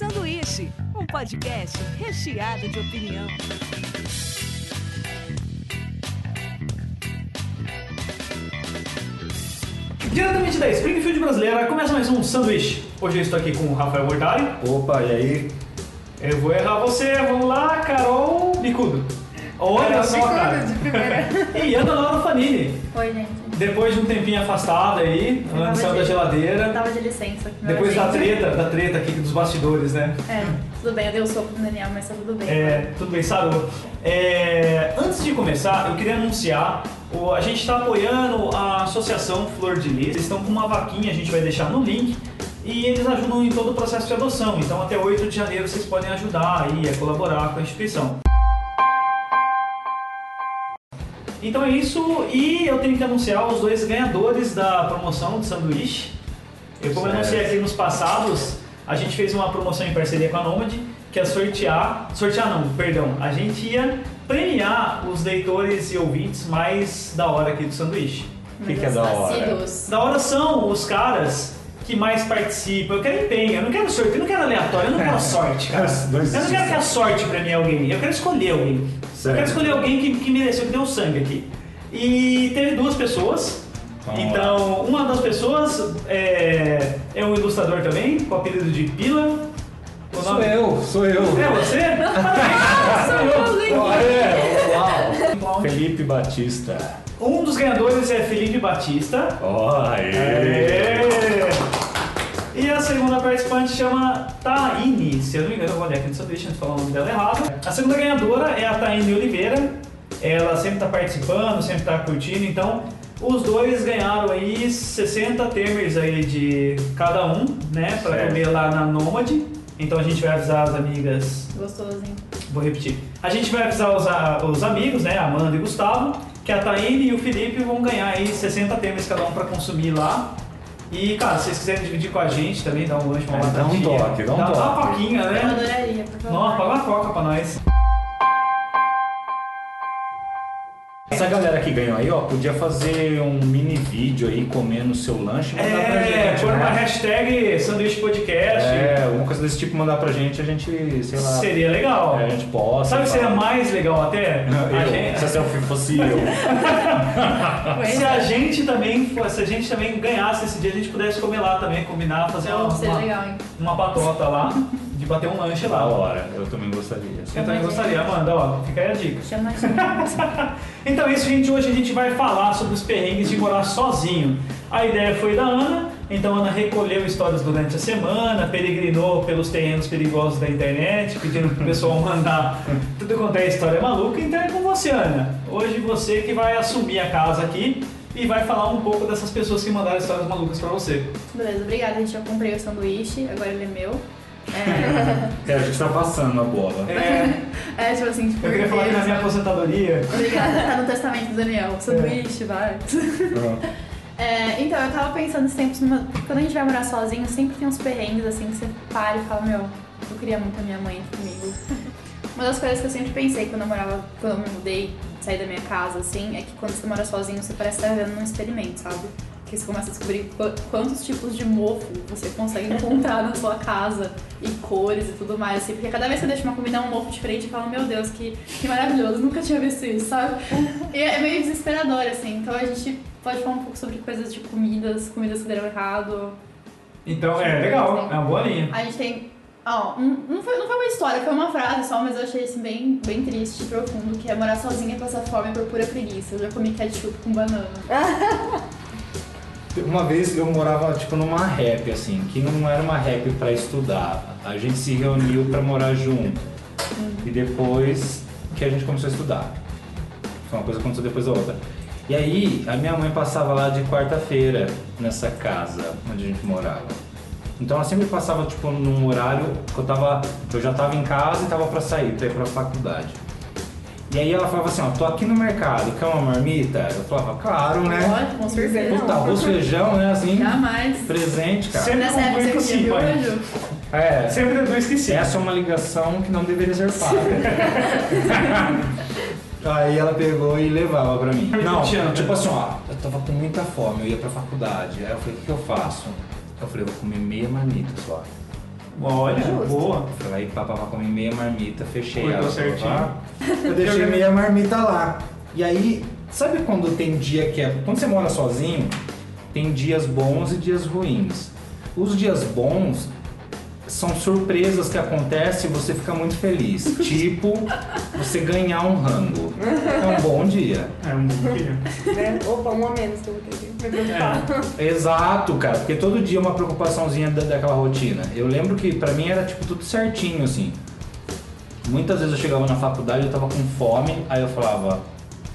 Sanduíche, um podcast recheado de opinião. Diretamente da Springfield brasileira, começa mais um sanduíche. Hoje eu estou aqui com o Rafael Mortari. Opa, e aí? Eu vou errar você, vamos lá, Carol Bicudo. Olha Carol só, Bicudo, cara. de primeira. e Ana Laura Fanini. Oi, gente. Depois de um tempinho afastada aí, Eu Ana tava saiu de- da Eu geladeira. tava de licença. Depois da treta, da treta aqui dos bastidores, né? É, tudo bem, eu dei o soco no Daniel, mas tá tudo bem. É, tudo bem, Saru? É, antes de começar, eu queria anunciar, a gente está apoiando a Associação Flor de Lis, eles estão com uma vaquinha, a gente vai deixar no link, e eles ajudam em todo o processo de adoção, então até 8 de janeiro vocês podem ajudar aí, a colaborar com a instituição. Então é isso, e eu tenho que anunciar os dois ganhadores da promoção de sanduíche. Eu, como eu anunciei aqui nos passados, a gente fez uma promoção em parceria com a Nomad, que é sortear, sortear não, perdão, a gente ia premiar os leitores e ouvintes mais da hora aqui do sanduíche. O que, que é da hora? Da hora são os caras que mais participam. Eu quero empenho, eu não quero sorteio, eu não quero aleatório, eu não quero sorte, cara. Não Eu não quero que a sorte premie alguém, eu quero escolher alguém. Eu quero escolher alguém que, que mereceu, que deu sangue aqui. E teve duas pessoas. Vamos então, uma das pessoas é, é um ilustrador também, com o apelido de Pila. O Sou nome- eu, sou eu. É você? Parabéns! Uau. Felipe Batista. Um dos ganhadores é Felipe Batista. Ó, aê. Aê! E a segunda participante chama Taine, se eu não me engano, eu vou olhar aqui no sanduíche antes de falar o nome dela errado. A segunda ganhadora é a Taine Oliveira. Ela sempre está participando, sempre está curtindo, então os dois ganharam aí 60 termers aí de cada um, né, para comer lá na Nômade. Então a gente vai avisar as amigas Gostosinho. Vou repetir. A gente vai avisar os, a- os amigos, né? Amanda e Gustavo, que a Taine e o Felipe vão ganhar aí 60 temas cada um pra consumir lá. E, cara, se vocês quiserem dividir com a gente também, dá um lanche, uma É, dá um toque, dá um Dá uma toque. coquinha, Eu né? adoraria, por favor. Não, paga uma coca pra nós. Essa galera que ganhou aí, ó, podia fazer um mini vídeo aí comendo o seu lanche e mandar pra É, gente. pôr uma né? hashtag sanduíche podcast. É, alguma coisa desse tipo mandar pra gente, a gente, sei lá. Seria legal. é, a gente posta. Sabe o que seria mais legal até? Eu, A gente- Se a selfie fosse eu. Se é. a gente também, fosse- se a gente também ganhasse esse dia, a gente pudesse comer lá também, combinar, fazer uma, Então, seria uma, legal, hein? uma patota lá, de bater um lanche Da lá. hora, eu também gostaria. Eu também gostaria, Amanda, ó, fica aí a dica. Chama a. Então é isso, gente. Hoje a gente vai falar sobre os perrengues de morar sozinho. A ideia foi da Ana, então a Ana recolheu histórias durante a semana, peregrinou pelos terrenos perigosos da internet, pedindo pro pessoal mandar tudo quanto é história maluca. Então é com você, Ana. Hoje você que vai assumir a casa aqui e vai falar um pouco dessas pessoas que mandaram histórias malucas pra você. Beleza, obrigada, gente. Eu comprei o sanduíche, agora ele é meu. É, É, a gente tá passando a bola. É, é tipo assim, tipo, eu queria falar que na minha aposentadoria. Obrigada, tá no testamento do Daniel. Sanduíche, vai. É, então, eu tava pensando esses tempos, numa- quando a gente vai morar sozinho, sempre tem uns perrengues assim que você para e fala, meu, eu queria muito a minha mãe aqui comigo. Uma das coisas que eu sempre pensei quando eu morava, quando eu me mudei, saí da minha casa, assim, é que quando você mora sozinho, você parece estar vivendo num experimento, sabe? Que você começa a descobrir qu- quantos tipos de mofo você consegue encontrar na sua casa e cores e tudo mais, assim, porque cada vez que você deixa uma comida um mofo diferente, eu falo, meu Deus, que, que maravilhoso, nunca tinha visto isso, sabe? E é meio desesperador, assim, então a gente pode falar um pouco sobre coisas de comidas, comidas que deram errado. Então é legal, é uma boa linha. A gente tem. Ó, um- não, foi, não foi uma história, foi uma frase só, mas eu achei assim bem, bem triste e profundo, que é morar sozinha e passar fome por pura preguiça. Eu já comi ketchup com banana. Uma vez eu morava tipo numa rap assim, que não era uma rap pra estudar. A gente se reuniu pra morar junto. E depois que a gente começou a estudar. Foi uma coisa aconteceu depois da outra. E aí a minha mãe passava lá de quarta-feira nessa casa onde a gente morava. Então ela sempre passava tipo num horário que eu tava, eu já tava em casa e tava pra sair, pra ir pra faculdade. E aí ela falava assim, ó, tô aqui no mercado, quer uma marmita? Eu falava, claro, né? Pode, com certeza. Puta, arroz, feijão, né? Assim, Jamais. presente, cara. Sempre Nessa época você que sim, pai. É, Sempre tentou esquecer. essa é uma ligação que não deveria ser paga. Aí ela pegou e levava pra mim. Não, tipo assim, ó, eu tava com muita fome, eu ia pra faculdade. Aí eu falei, o que, que eu faço? Eu falei, eu vou comer meia marmita só. Olha, Justo. boa. Fui lá e papapá, comi meia marmita, fechei Cuidou ela. certinho. Eu deixei meia marmita lá. E aí, sabe quando tem dia que é. Quando você mora sozinho, tem dias bons e dias ruins. Os dias bons são surpresas que acontecem e você fica muito feliz. tipo, você ganhar um rango. É um bom dia. É um bom dia. Né? Opa, um a menos que eu vou ter me preocupar. Exato, cara, porque todo dia é uma preocupaçãozinha da, daquela rotina. Eu lembro que pra mim era tipo tudo certinho, assim. Muitas vezes eu chegava na faculdade, eu tava com fome, aí eu falava,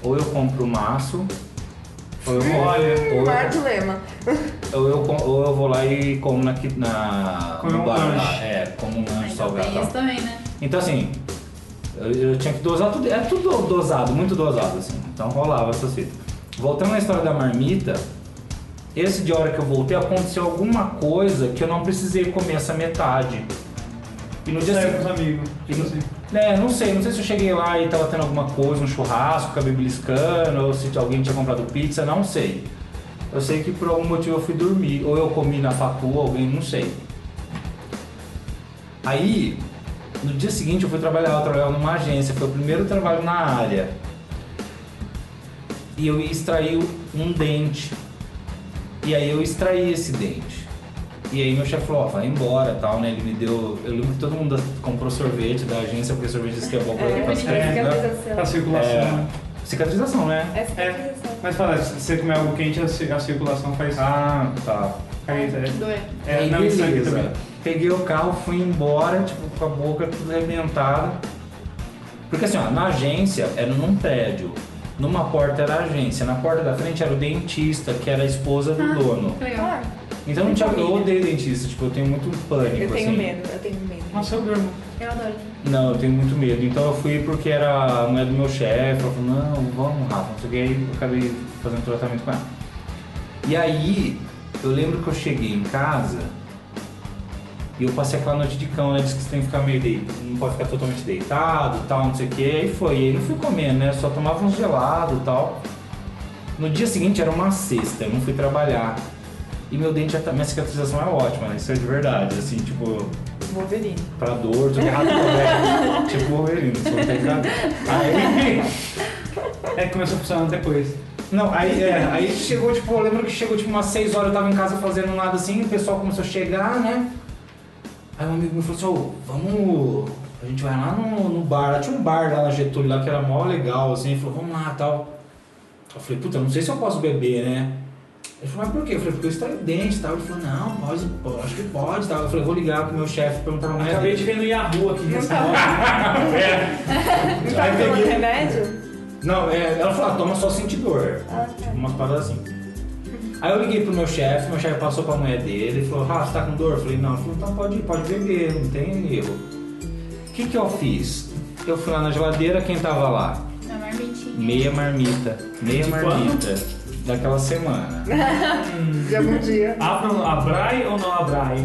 ou eu compro maço, ou eu, Olha, ou Quarto eu, lema. ou eu, ou eu vou lá e como na, na Comer no um bar lá. É, como um lanche Então salgado. tem isso também, né? Então assim, eu, eu tinha que dosar tudo, é tudo dosado, muito dosado assim. Então rolava essa fita. Voltando à história da marmita, esse de hora que eu voltei aconteceu alguma coisa que eu não precisei comer essa metade. E no dia Sai com os seguinte. amigos. Tipo assim. É, não sei, não sei se eu cheguei lá e tava tendo alguma coisa, um churrasco, acabei beliscando, ou se alguém tinha comprado pizza, não sei. Eu sei que por algum motivo eu fui dormir, ou eu comi na fatua, alguém, não sei. Aí, no dia seguinte eu fui trabalhar, eu trabalhava numa agência, foi o primeiro trabalho na área. E eu ia extrair um dente. E aí eu extraí esse dente. E aí meu chefe falou, ó, vai embora tal, né? Ele me deu. Eu lembro que todo mundo comprou sorvete da agência, porque sorvete disse que é bom pra, É, pra é, cicatrização. A circulação. É, cicatrização, né? É cicatrização. Mas fala, se você comer algo quente, a ci- a circulação faz. Ah, tá. faz é, é, aí não, isso beleza. também. Peguei o carro, fui embora, tipo, com a boca tudo arrebentada. Porque assim, ó, na agência era num prédio. Numa porta era a agência, na porta da frente era o dentista, que era a esposa do dono. Que legal. Ah, Então não tinha, eu odeio dentista, tipo, eu tenho muito pânico, eu tenho assim. medo, eu tenho medo. Nossa, eu durmo. Eu adoro. Não, eu tenho muito medo. Então eu fui porque era a mulher do meu chefe. Ela falou, não, vamos, Rafa, não sei o que. Aí eu acabei fazendo tratamento com ela. E aí, eu lembro que eu cheguei em casa e eu passei aquela noite de cão, né? Diz que você tem que ficar meio deitado, não pode ficar totalmente deitado e tal, não sei o que. Aí foi, aí não fui comendo, né? Só tomava uns gelados e tal. No dia seguinte era uma sexta, eu não fui trabalhar. E meu dente, já tá- minha cicatrização é ótima, né? Isso é de verdade, assim, tipo, Wolverine. pra dor, tudo errado também. tipo Wolverine, só tem que Aí. É que começou a funcionar depois. Não, aí, é, aí chegou, tipo, eu lembro que chegou tipo umas 6 horas, eu tava em casa fazendo nada assim, o pessoal começou a chegar, né? Aí um amigo me falou assim, ô, vamos. A gente vai lá no, no bar, lá tinha um bar lá na Getúlio lá que era mó legal, assim, ele falou, vamos lá tal. Eu falei, puta, não sei se eu posso beber, né? Ele falou, mas por quê? Eu falei, porque eu extraí dente e tal. Ele falou, não, pode, pode, acho que pode tal. Eu falei, vou ligar pro meu chefe perguntar pra mulher Acabei dele. de ver no Yahoo aqui Não nesse tá. é. Não tá Aí tomando peguei- remédio? Não, é, ela falou, ah, toma só sentir dor. Ah, tá. Umas paradas assim. Aí eu liguei pro meu chefe, meu chefe passou pra mulher dele e falou, ah, você tá com dor? Eu falei, não, ele falou, então pode, pode beber, não tem erro. O que que eu fiz? Eu fui lá na geladeira, quem tava lá? Na marmitinha. Meia marmita, meia De marmita daquela semana. De algum dia. Abra- Abrai ou não abrai?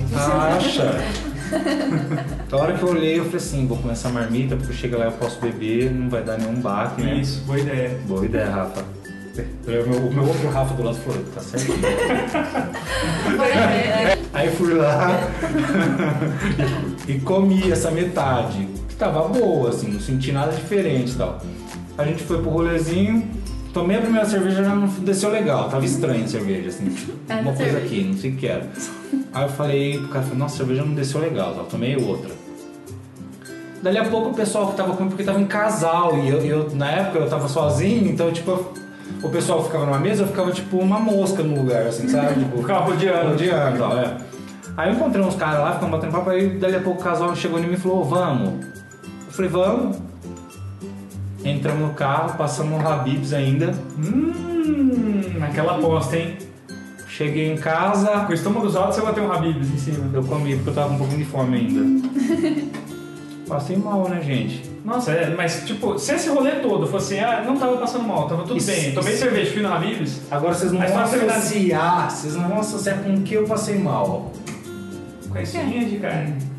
Acha? A hora que eu olhei, eu falei assim, vou comer essa marmita, porque chega lá eu posso beber, não vai dar nenhum baque, né? Isso, boa ideia. Boa ideia, Rafa. O meu, o meu outro Rafa do lado falou, tá certinho. Aí fui lá e comi essa metade, que tava boa, assim, não senti nada diferente e tal. A gente foi pro rolezinho, tomei a primeira cerveja já não desceu legal, tava estranha a cerveja, assim, tipo, Era uma coisa cerveja. aqui, não sei o que era. Aí eu falei pro cara, falei, nossa, a cerveja não desceu legal, tal, tomei outra. Dali a pouco o pessoal que tava comigo, porque tava em casal, e eu, eu, na época eu tava sozinho, então tipo, eu- o pessoal ficava numa mesa, eu ficava tipo uma mosca no lugar, assim, sabe? Tipo, Ficava rodeando. rodeando e tal, é. Aí eu encontrei uns caras lá, ficamos batendo papo, aí dali a pouco o casal chegou em mim e falou, vamos. Eu falei, vamos. Entramos no carro, passamos no Habibs ainda. Hum, aquela aposta, hein? Cheguei em casa, Com o estômago alto, você bateu um Habibs em cima. eu comi porque eu tava um pouquinho de fome ainda. Passei mal, né, gente? Nossa, é, mas tipo, se esse rolê todo fosse, ah, não tava passando mal, tava tudo Isso, bem, tomei isso. cerveja, fui no Habibs, Agora vocês não vão associar, vocês não vão associar com o que eu passei mal. com a espinha de carne.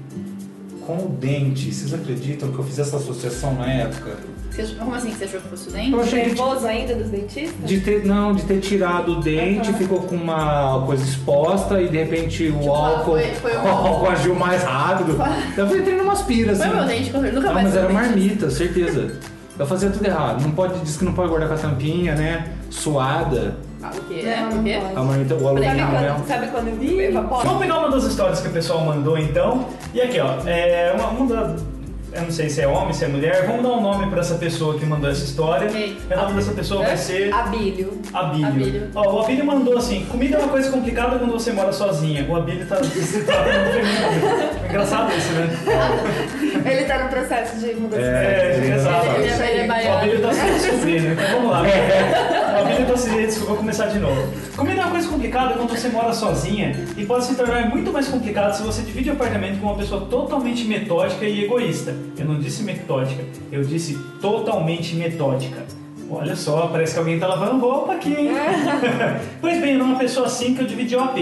Com o dente. Vocês acreditam que eu fiz essa associação na época? Você como assim? Você achou que fosse o dente? Eu achei que Nervoso ainda dos dentistas? de ter, não, de ter tirado o dente, Aham. ficou com uma coisa exposta e de repente o Tipo, álcool, foi- foi o álcool agiu mais rápido. Eu fui entrando umas piras, Foi assim. o meu dente que eu nunca Não, mais mas era marmita, certeza. Eu fazia tudo errado. Não pode, diz que não pode guardar com a tampinha, né? Suada. Ah, o quê? Não, É, o quê? A marmita, o Sabe alumínio quando, sabe quando evapora? Vamos pegar uma das histórias que o pessoal mandou então. E aqui, ó, é uma, uma da- eu não sei se é homem, se é mulher. Vamos dar um nome pra essa pessoa que mandou essa história. Ok. E o nome dessa pessoa vai ser Abílio. Abílio. Abílio. Ó, o Abílio mandou assim: comida é uma coisa complicada quando você mora sozinha. O Abílio tá feminino. Engraçado isso, né? Ele tá no processo de mudança. É, ele- exato. Ele é- ele é O baiano. Abílio tá se descobrindo, então vamos lá. O Abílio tá se descobrindo, vou começar de novo. Comida é uma coisa complicada quando você mora sozinha e pode se tornar muito mais complicado se você divide o apartamento com uma pessoa totalmente metódica e egoísta. Eu não disse metódica, eu disse totalmente metódica. Olha só, parece que alguém tá lavando roupa aqui, hein? pois bem, era uma pessoa assim que eu dividi o AP.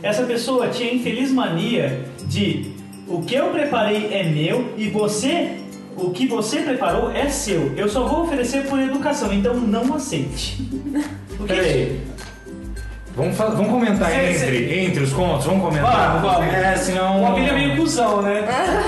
Essa pessoa tinha a infeliz mania de o que eu preparei é meu e você, o que você preparou é seu. Eu só vou oferecer por educação, então não aceite. O que- Peraí. Vamos, fa- vamos comentar É, entre, entre os contos? Vamos comentar? Vamos, vamos. É, senão... O Abílio é meio cuzão, né?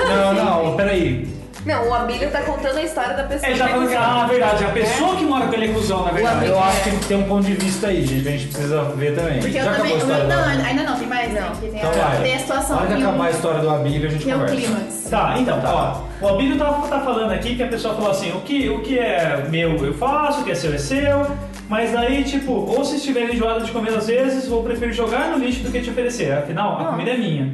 Não, não, peraí. Não, o Abílio tá contando a história da pessoa. Tá que falando que, ah, na verdade, a pessoa que mora com ele é cuzão, na verdade. Eu acho que tem um ponto de vista aí, gente. A gente precisa ver também. Porque Já eu acabou também. a história Não, do não, ainda não, tem mais, né? Que tem, Então a, vai. tem a situação hora que que acabar a história do Abílio, a gente que é o conversa. clímax. Tá, então, ó, o Albino tá, tá falando aqui que a pessoa falou assim, o que, o que é meu eu faço, o que é seu é seu, mas daí, tipo, ou se estiver enjoado de comer às vezes, vou preferir jogar no lixo do que te oferecer, afinal, a comida é minha.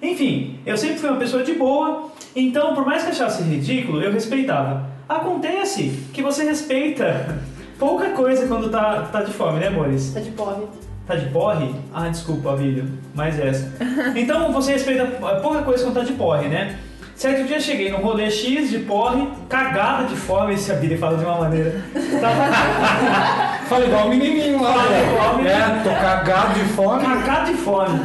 Enfim, eu sempre fui uma pessoa de boa, então, por mais que achasse ridículo, eu respeitava. Acontece que você respeita pouca coisa quando tá, tá de fome, né, amores? Tá de porre. Tá de porre? Ah, desculpa, Abílio. Mais essa. Então você respeita pouca coisa quando tá de porre, né? Certo dia cheguei no rolê X de porre, cagada de fome, esse Abílio fala de uma maneira. Tava Fala igual o menininho lá, Fala velho. igual o menininho. É, tô cagado de fome. cagada de fome.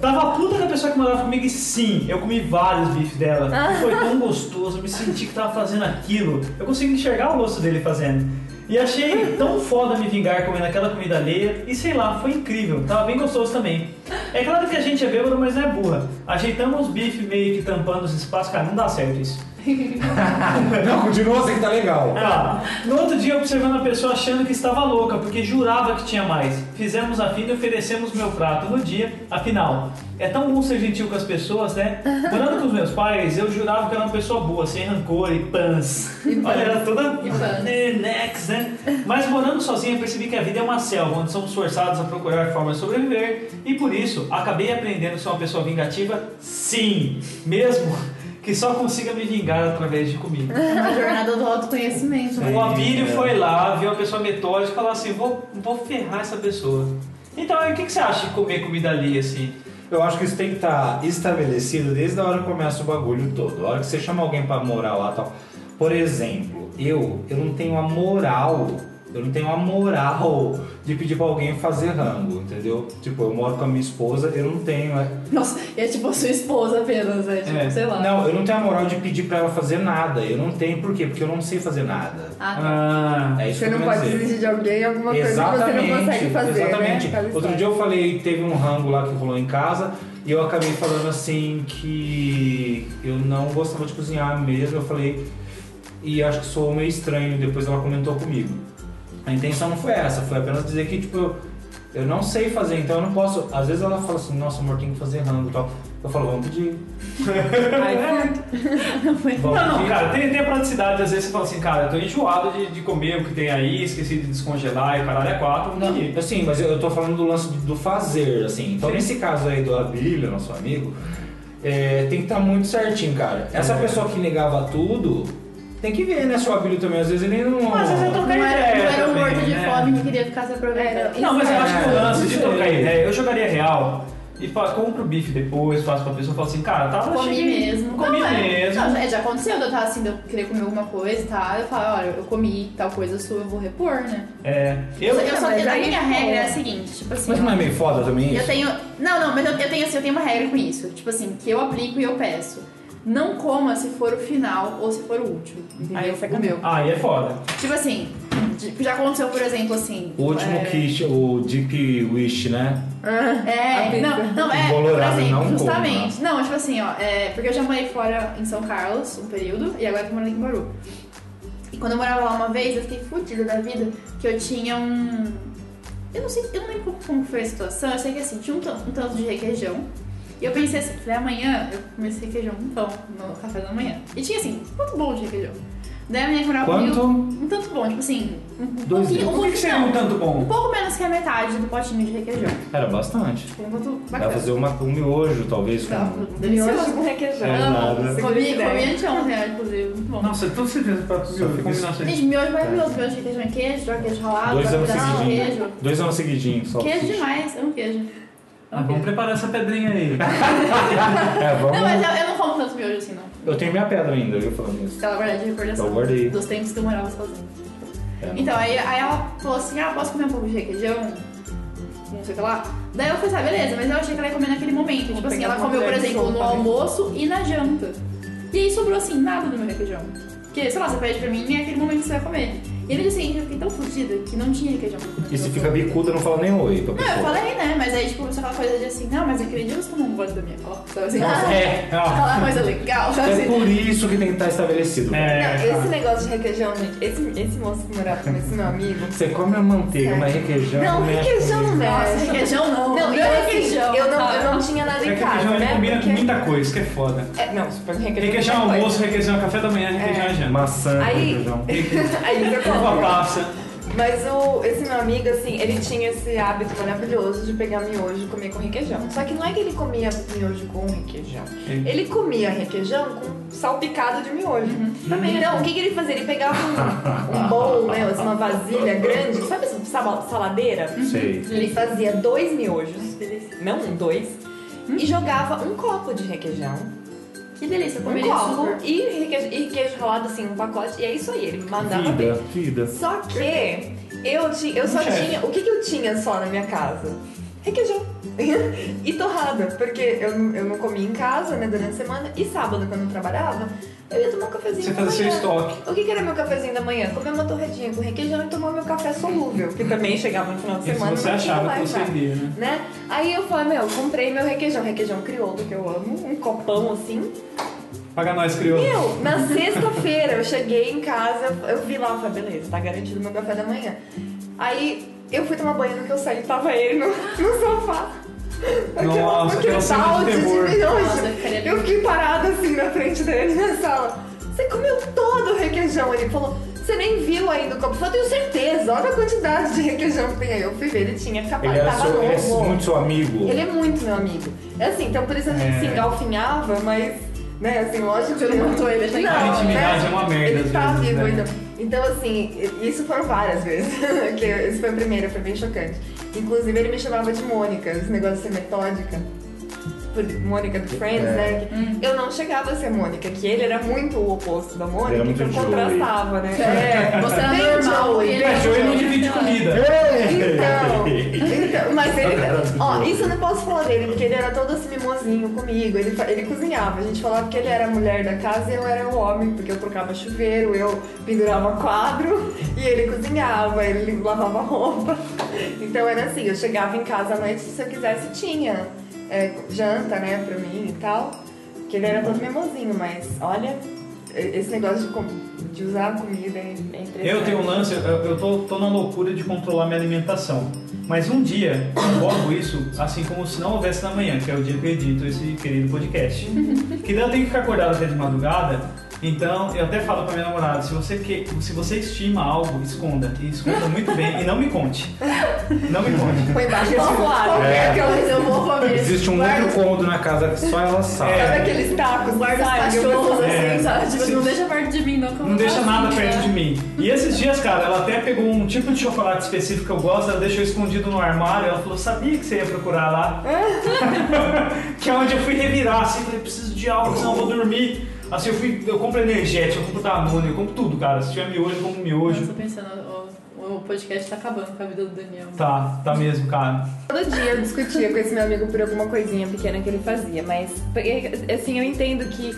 Tava puta com a pessoa que morava comigo e sim, eu comi vários bifes dela. Foi tão gostoso, eu me senti que tava fazendo aquilo. Eu consegui enxergar o rosto dele fazendo. E achei tão foda me vingar comendo aquela comida alheia. E sei lá, foi incrível. Tava bem gostoso também. É claro que a gente é bêbado, mas não é burra. Ajeitamos os bifes meio que tampando os espaços. Cara, não dá certo isso. Não, continua assim que tá legal. Ah, no outro dia observando a pessoa achando que estava louca, porque jurava que tinha mais. Fizemos a fila e oferecemos meu prato no dia, afinal. É tão bom ser gentil com as pessoas, né? Morando com os meus pais, eu jurava que era uma pessoa boa, sem rancor e pans. Olha, era toda E next, né? Mas morando sozinha, eu percebi que a vida é uma selva, onde somos forçados a procurar formas de sobreviver. E por isso, acabei aprendendo a ser uma pessoa vingativa, sim, mesmo que só consiga me vingar através de comida. A jornada do autoconhecimento. O Abílio foi lá, viu uma pessoa metódica e falou assim: vou, vou ferrar essa pessoa. Então, o que, que você acha de comer comida ali assim? Eu acho que isso tem que estar estabelecido desde a hora que começa o bagulho todo. A hora que você chama alguém pra morar lá e tal. Por exemplo, eu, eu não tenho a moral, eu não tenho a moral de pedir pra alguém fazer rango, entendeu? Tipo, eu moro com a minha esposa, eu não tenho. é- Nossa, é tipo a sua esposa apenas, né? Tipo, É. sei lá. Não, eu não tenho a moral de pedir pra ela fazer nada. Eu não tenho por quê? Porque eu não sei fazer nada. Ah, tá. Ah, É isso Você que eu não pode dizer. exigir de alguém alguma coisa que você Exatamente, não consegue fazer, exatamente. né? Outro dia eu falei, teve um rango lá que rolou em casa e eu acabei falando assim que eu não gostava de cozinhar mesmo. Eu falei, e acho que sou meio estranho. Depois ela comentou comigo. A intenção não foi essa, foi apenas dizer que tipo eu, não sei fazer, então eu não posso. Às vezes ela fala assim, nossa amor, tem que fazer rango e tal. Eu falo, vamos pedir. Vamos Não, não, pedir. cara, tem, tem a praticidade, às vezes você fala assim, cara, eu tô enjoado de, de comer o que tem aí, esqueci de descongelar e caralho é quatro, não Não, pedir. assim, mas eu, eu tô falando do lance do, do fazer, assim. Então, Sim. nesse caso aí do Abílio, nosso amigo, é, tem que estar muito certinho, cara. Essa É. pessoa que negava tudo, tem que ver, né? Se o Abílio também, às vezes ele não... Mas às vezes eu Não era, não era um também, morto de né? fome que queria ficar se aproveitando. Não, mas eu acho que o lance de É, trocar ideia, eu jogaria real e fa- compro o bife depois, faço pra pessoa e falo assim, cara, tava Comi cheguei- mesmo. Comi Não, é. mesmo. Não, já, já aconteceu de eu estar assim, de eu querer comer alguma coisa e tal. Eu falo, olha, eu comi tal coisa sua, eu vou repor, né? É. Eu, Eu, só, mas a minha regra é a seguinte, tipo assim. Mas não é meio foda também Eu isso? tenho. Não, não, mas eu, eu tenho assim, eu tenho uma regra com isso. Tipo assim, que eu aplico e eu peço. Não coma se for o final ou se for o último. Entendeu? Aí o sacanagem. meu. Aí é foda. Tipo assim, já aconteceu, por exemplo, assim. O último é, kit, o Deep Wish, né? É, não, não, é, Colorado, por exemplo, não justamente. Não, tipo assim, ó, é, porque eu já morei fora em São Carlos um período e agora eu tô morando aqui em Bauru. E quando eu morava lá uma vez, eu fiquei fodida da vida, que eu tinha um. Eu não sei, eu não lembro como foi a situação, eu sei que assim, tinha um, um tanto de requeijão. E eu pensei assim, falei, amanhã eu comi esse requeijão com pão no café da manhã. E tinha assim, quanto bom de requeijão. Daí a morava comigo, Quanto? um tanto bom, tipo assim, um Dois pouquinho, um Por que, que seria um tanto um bom? pouco menos que a metade do potinho de requeijão. Era bastante. Tipo, um tanto Dá pra bacana. fazer uma, um miojo, talvez, com... Tava Miojo delicioso. com requeijão. É, nada. Comi, comi anteontem, inclusive, muito bom. Nossa, tudo certeza pra Só fica combinações. Gente, miojo maravilhoso, miojo de requeijão e queijo, joga queijo ralado, Dois anos seguidinhos. queijo. Dois anos seguidinhos, só Queijo demais, amo queijo. Ah, Amo vamos preparar essa pedrinha aí. É, vamos... Não, mas eu, eu não como tanto miojo assim, não. Eu tenho minha pedra ainda, viu, falando isso. Aquela guardada de recordação Eu guardei. dos tempos que eu morava sozinha. É, Então, aí, aí ela falou assim, ah, posso comer um pouco de requeijão? Não sei o que lá. Daí eu falei, ah, beleza, mas eu achei que ela ia comer naquele momento. Tipo assim, ela comeu, por exemplo, no almoço e na janta. E aí sobrou assim, nada do meu requeijão. Porque, sei lá, você pede pra mim e é aquele momento que você vai comer. E no dia seguinte eu fiquei tão fodida que não tinha requeijão pra comer. E se fica bicuda, não fala nem oi pra Não, pessoa. eu falei, né? Mas aí, tipo, começou aquela coisa de assim, não, mas aquele dia você tomou um gole da minha cola. Sabe assim? Nossa, é, ó. Aquela coisa legal, sabe É assim? por isso que tem que estar estabelecido. É, Não, esse negócio de requeijão, gente, esse, esse moço que morava com esse meu amigo. Você come a manteiga, mas requeijão Não, requeijão não Nossa, mexe. requeijão não. Não, Meu e assim, requeijão. eu não, eu não tinha nada É em que casa, requeijão ele né? combina com muita coisa, isso que é foda. É, não, super requeijão. Requeijão é é almoço, requeijão é café da manhã, requeijão é janta. Maçã, Aí- requeijão. Aí você Uva come. passa. Mas o, esse meu amigo, assim, ele tinha esse hábito maravilhoso de pegar miojo e comer com requeijão. Só que não é que ele comia miojo com requeijão. Ele comia requeijão com salpicado de miojo. Também Então, o que, que ele fazia? Ele pegava um, um bowl, né, assim, uma vasilha grande, sabe essa sala- saladeira? Sei. Ele fazia dois miojos, não um, dois, e jogava um copo de requeijão, Que delícia, eu um copo super. e requeijo, e queijo ralado, assim, um pacote, e é isso aí, ele mandava bem. Vida, vida. Só que eu, ti, eu só chefe. tinha. O que, que eu tinha só na minha casa? Requeijão. e torrada. Porque eu, não- eu não comia em casa, né, durante a semana. E sábado, quando eu trabalhava, eu ia tomar um cafezinho Você da faz o seu manhã. estoque. O que, que era meu cafezinho da manhã? Comer uma torradinha com requeijão e tomar meu café solúvel. Que também chegava no final de Isso semana. você não tinha achava que você iria, né? né? Aí eu falei, meu, comprei meu requeijão. Requeijão crioulo, que eu amo. Um copão assim. Paga nós, crioulo. Meu, na sexta-feira eu cheguei em casa, eu vi lá, eu falei, beleza, tá garantido meu café da manhã. Aí eu fui tomar banho, no que eu saí, tava ele no, no sofá. Nossa, aquela cena de balde de terror. Nossa, eu fiquei parada assim na frente dele na sala. Você comeu todo o requeijão. Ele falou, você nem viu ainda o copo. Eu tenho certeza, olha a quantidade de requeijão que tem aí. Eu fui ver, ele tinha capaz, Ele tava seu, ele é novo. muito seu amigo. Ele é muito meu amigo. É assim, então por isso a gente É. se engalfinhava, mas, né, assim, lógico que não matou ele, que- A intimidade né, é uma merda, Ele tá vezes, vivo né? ainda. Então, assim, isso foram várias vezes. esse foi o primeiro, foi bem chocante. Inclusive, ele me chamava de Mônica, esse negócio de ser metódica. Mônica do Friends, É. né? que Eu não chegava a ser Mônica, que ele era muito o oposto da Mônica, era muito então contrastava, né? É, você era Bem normal. Joey, e ele Mas Joey não divide comida. Então, então, mas ele. Ó, isso eu não posso falar dele, porque ele era todo assim mimosinho comigo. Ele, ele cozinhava. A gente falava que ele era a mulher da casa e eu era o homem, porque eu trocava chuveiro, eu pendurava quadro e ele cozinhava, ele lavava roupa. Então era assim, eu chegava em casa à noite, se eu quisesse, tinha é, janta, né, pra mim e tal. Que ele era todo mimosinho, mas olha, esse negócio de, de usar a comida é, é impressionante. Eu tenho um lance, eu, eu tô, tô na loucura de controlar minha alimentação. Mas um dia eu invoco isso assim como se não houvesse na manhã, que é o dia que eu edito esse querido podcast. que daí eu tenho que ficar acordado até de madrugada. Então eu até falo pra minha namorada, se você, que, se você estima algo, esconda. E esconda muito bem e não me conte. Não me conte. Põe embaixo do armário. É. Aquelas eu vou comer. Existe um outro cômodo na casa que só ela sabe. É. Sabe aqueles tacos? Guarda os cachorros É. assim, sabe? Tipo, não deixa perto de mim, não. Não deixa nada assim, perto né? de mim. E esses dias, cara, ela até pegou um tipo de chocolate específico que eu gosto, ela deixou escondido no armário, ela falou, sabia que você ia procurar lá. que é onde eu fui revirar, assim, falei, preciso de algo, senão eu vou dormir. Assim, eu fui, eu compro energético, eu compro Danone, eu compro tudo, cara. Se tiver miojo, eu compro Eu miojo. tô pensando, o, o podcast tá acabando com a vida do Daniel. Tá, tá mesmo, cara. Todo dia eu discutia com esse meu amigo por alguma coisinha pequena que ele fazia, mas assim, eu entendo que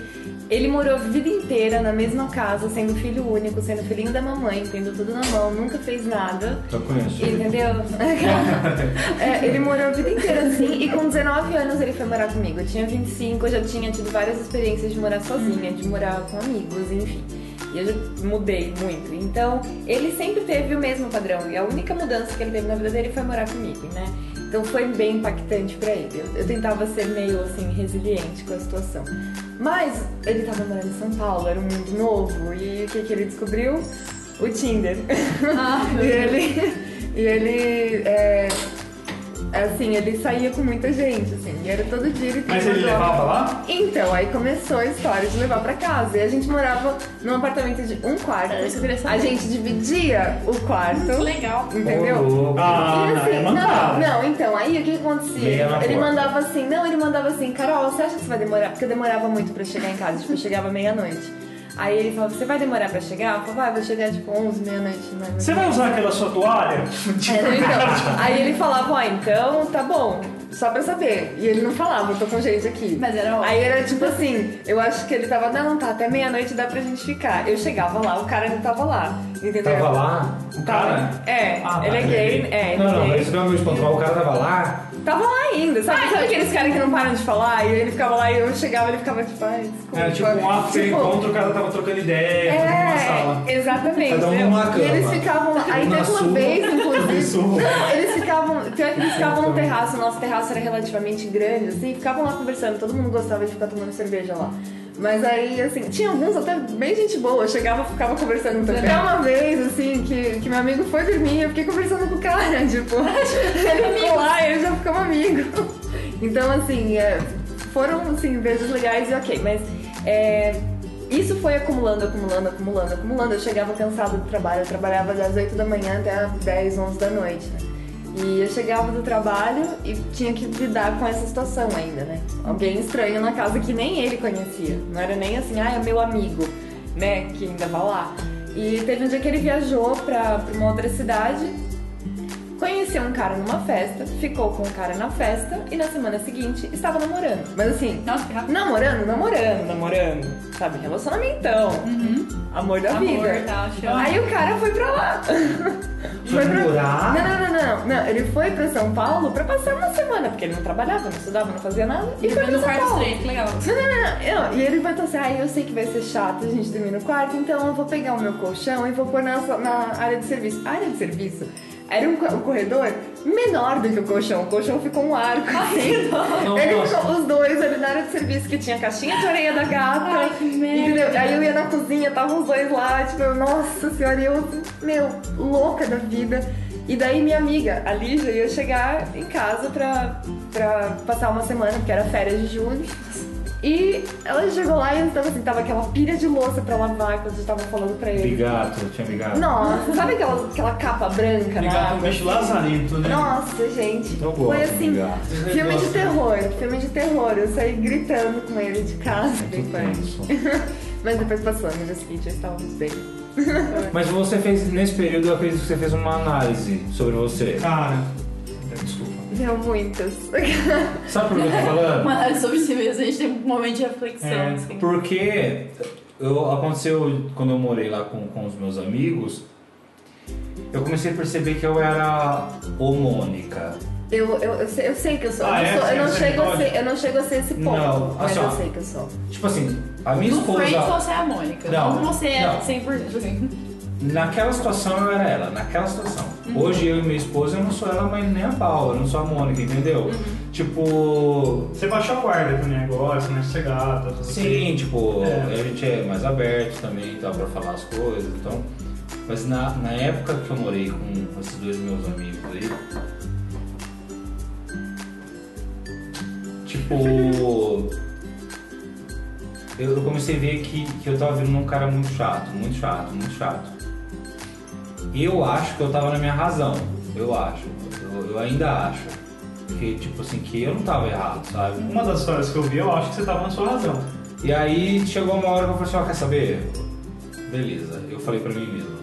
Ele morou a vida inteira na mesma casa, sendo filho único, sendo filhinho da mamãe, tendo tudo na mão, nunca fez nada. Eu conheço. Entendeu? É, ele morou a vida inteira assim e com 19 anos ele foi morar comigo. Eu tinha 25, eu já tinha tido várias experiências de morar sozinha, de morar com amigos, enfim. E eu já mudei muito. Então, ele sempre teve o mesmo padrão. E a única mudança que ele teve na vida dele foi morar comigo, né? Então foi bem impactante pra ele. Eu, eu tentava ser meio assim, resiliente com a situação. Mas ele tava morando em São Paulo, era um mundo novo. E o que, que ele descobriu? O Tinder. Ah, e ele. E ele. É, assim, ele saía com muita gente, assim. E era todo dia ele Mas ele levava lá? então, aí começou a história de levar pra casa. E a gente morava num apartamento de um quarto. É isso. A gente dividia o quarto. Que legal. Entendeu? Ah, E não, assim, é mancada. não, não, então, aí o que acontecia? Ele porta. mandava assim, não, ele mandava assim, Carol, você acha que você vai demorar? Porque eu demorava muito pra chegar em casa, tipo, eu chegava meia-noite. Aí ele falava, você vai demorar pra chegar? Eu falava, vai, vou chegar tipo 11, meia-noite. Você vai usar aquela sua toalha? É, então. Aí ele falava, ó, então tá bom, só pra saber. E ele não falava, eu tô com gente aqui. Mas era. Aí era tipo assim, eu acho que ele tava, não, tá, até meia-noite dá pra gente ficar. Eu chegava lá, o cara não tava lá, entendeu? Tava lá? O cara? É, Ah, ele é ele gay, é gay. é, ele Não, não, é mas gay. isso não é o meu. Mas o cara tava lá. Tava lá ainda, sabe? sabe aqueles caras que não param de falar? E ele ficava lá e eu chegava e ele ficava tipo, ai, desculpa. Era tipo um after Tipo, encontro, o cara tava trocando ideia, tudo numa sala. É, exatamente. Cada um numa E eles cama. ficavam lá. Aí teve uma sua, vez, inclusive. Não, eles que eles ficavam no terraço, nosso terraço era relativamente grande, assim, ficavam lá conversando, todo mundo gostava de ficar tomando cerveja lá. Mas aí, assim, tinha alguns até bem gente boa, eu chegava e ficava conversando também. Até uma vez, assim, que, que meu amigo foi dormir, eu fiquei conversando com o cara, tipo, ele ficou lá e eu já ficamos amigos. Então, assim, é, foram, assim, vezes legais e ok, mas é, isso foi acumulando, acumulando, acumulando, acumulando. Eu chegava cansada do trabalho, eu trabalhava das 8 da manhã até as 10, 11 da noite, né? E eu chegava do trabalho e tinha que lidar com essa situação ainda, né? Alguém estranho na casa que nem ele conhecia. Não era nem assim, ah, é meu amigo, né? Que ainda vai lá. E teve um dia que ele viajou pra uma outra cidade, conheceu um cara numa festa, ficou com o cara na festa e na semana seguinte estava namorando. Mas assim, Nossa, que rápido. namorando, namorando, namorando. Sabe, relacionamentão. Amor da Amor, vida. tá. Aí o cara foi pra lá. Foi pra... morar? Não, não, não, não, não. Ele foi pra São Paulo pra passar uma semana, porque ele não trabalhava, não estudava, não fazia nada. E foi pra no São quarto Paulo. legal. Não, não, não, não. E ele vai assim, ah, eu sei que vai ser chato a gente dormir no quarto, então eu vou pegar o meu colchão e vou pôr na, na área de serviço. A área de serviço era um, um corredor menor do que o colchão. O colchão ficou um arco, assim. Ele ficou os dois ali na área de serviço, que tinha caixinha de areia da gata. Ai, que merda. entendeu? Aí eu ia na cozinha, tava os dois lá, tipo, nossa senhora, e eu, meu, louca da vida. E daí minha amiga, a Lígia, ia chegar em casa pra, pra passar uma semana, porque era férias de julho. E ela chegou lá e tava assim, tava aquela pilha de louça pra lavar que eu já tava falando pra ele. Bigato, tinha bigato. Nossa, sabe aquela, aquela capa branca na Ligado um água? bicho lazarento, né? Nossa, gente. Eu Foi gosto assim, de gato. filme de terror, filme de terror. Eu saí gritando com ele de casa. Muito tenso. Mas depois passou, no dia seguinte já estávamos bem. Mas você fez, nesse período, eu acredito que você fez uma análise sobre você. Cara, Deu muitas. Sabe por que eu tô falando? Uma análise sobre si mesmo, a gente tem um momento de reflexão. É, assim. Porque eu, aconteceu quando eu morei lá com, com os meus amigos, eu comecei a perceber que eu era homônica. Eu, eu, eu, sei, eu sei que eu sou. Ah, eu, não é? sou- eu não Você chego a ser, eu não chego a ser esse ponto. Não, mas assim, eu sei que eu sou. Tipo assim, a minha No esposa. Friends você é a Mônica. Não, Não, você é não. 100%. tipo assim. Naquela situação eu era ela, naquela situação. Hoje eu e minha esposa eu não sou ela, mas nem a Paula, eu não sou a Mônica, entendeu? Tipo. Você baixou a guarda com o negócio, né? Sossegado, tudo Sim, tipo, É. a gente é mais aberto também tá, pra falar as coisas, então. Mas na, na época que eu morei com esses dois meus amigos aí. Tipo. Eu comecei a ver que, que eu tava virando um cara muito chato, muito chato, muito chato. E eu acho que eu tava na minha razão. Eu acho. Eu, eu ainda acho. Que, tipo assim, que eu não tava errado, sabe? Uma das histórias que eu vi, eu acho que você tava na sua razão. E aí chegou uma hora que eu falei assim, ó, quer saber? Beleza, eu falei pra mim mesmo.